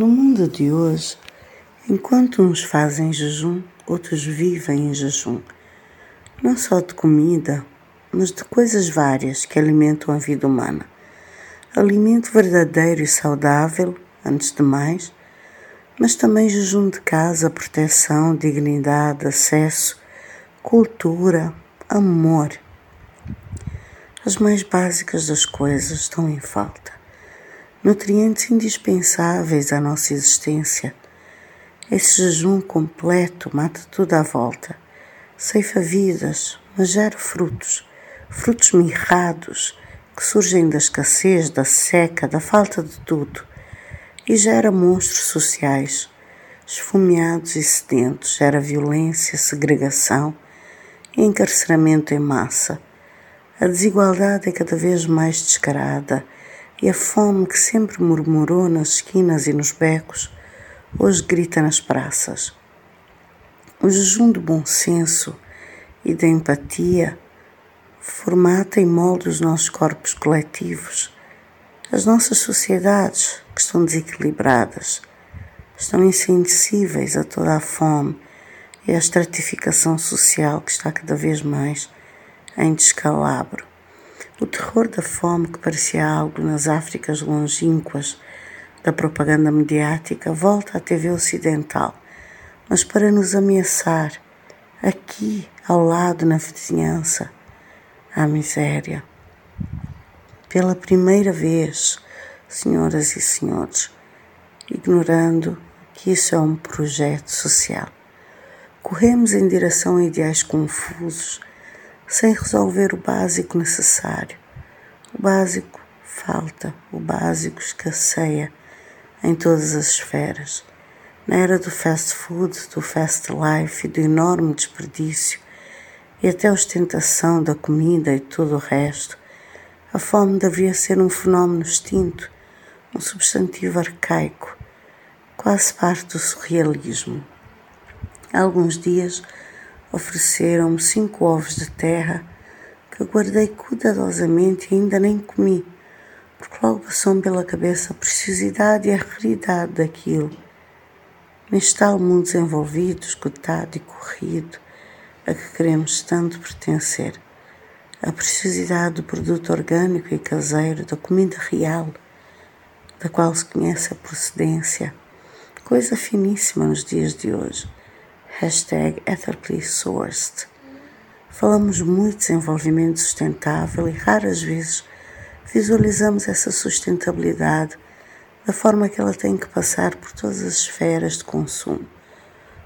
No mundo de hoje, enquanto uns fazem jejum, outros vivem em jejum. Não só de comida, mas de coisas várias que alimentam a vida humana. Alimento verdadeiro e saudável, antes de mais, mas também jejum de casa, proteção, dignidade, acesso, cultura, amor. As mais básicas das coisas estão em falta nutrientes indispensáveis à nossa existência. Esse jejum completo mata tudo à volta, ceifa vidas, mas gera frutos, frutos mirrados que surgem da escassez, da seca, da falta de tudo, e gera monstros sociais, esfomeados e sedentos, gera violência, segregação e encarceramento em massa. A desigualdade é cada vez mais descarada e a fome que sempre murmurou nas esquinas e nos becos, hoje grita nas praças. O jejum do bom senso e da empatia formata e molda os nossos corpos coletivos, as nossas sociedades que estão desequilibradas, estão insensíveis a toda a fome e à estratificação social que está cada vez mais em descalabro. O terror da fome, que parecia algo nas Áfricas longínquas da propaganda mediática, volta à TV ocidental, mas para nos ameaçar, aqui ao lado na vizinhança, a miséria. Pela primeira vez, senhoras e senhores, ignorando que isso é um projeto social. Corremos em direção a ideais confusos sem resolver o básico necessário. O básico falta, o básico escasseia em todas as esferas. Na era do fast food, do fast life e do enorme desperdício, e até a ostentação da comida e todo o resto, a fome deveria ser um fenómeno extinto, um substantivo arcaico, quase parte do surrealismo. Há alguns dias Ofereceram-me cinco ovos de terra que guardei cuidadosamente e ainda nem comi, porque logo passou-me pela cabeça a preciosidade e a raridade daquilo. Neste tal mundo desenvolvido, esgotado e corrido, a que queremos tanto pertencer. A preciosidade do produto orgânico e caseiro, da comida real, da qual se conhece a procedência, coisa finíssima nos dias de hoje hashtag ethically sourced. Falamos muito de desenvolvimento sustentável e raras vezes visualizamos essa sustentabilidade da forma que ela tem que passar por todas as esferas de consumo,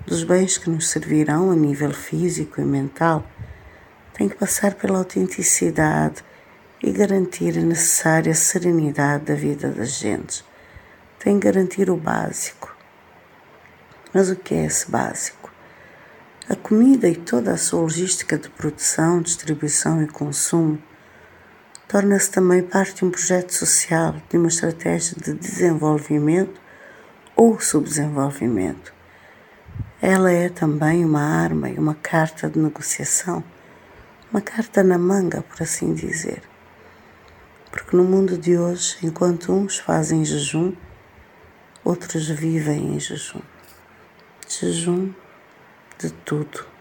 dos bens que nos servirão a nível físico e mental, tem que passar pela autenticidade e garantir a necessária serenidade da vida das gentes. Tem que garantir o básico. Mas o que é esse básico? A comida e toda a sua logística de produção, distribuição e consumo torna-se também parte de um projeto social, de uma estratégia de desenvolvimento ou subdesenvolvimento. Ela é também uma arma e uma carta de negociação, uma carta na manga, por assim dizer. Porque no mundo de hoje, enquanto uns fazem jejum, outros vivem em jejum. Jejum de tudo.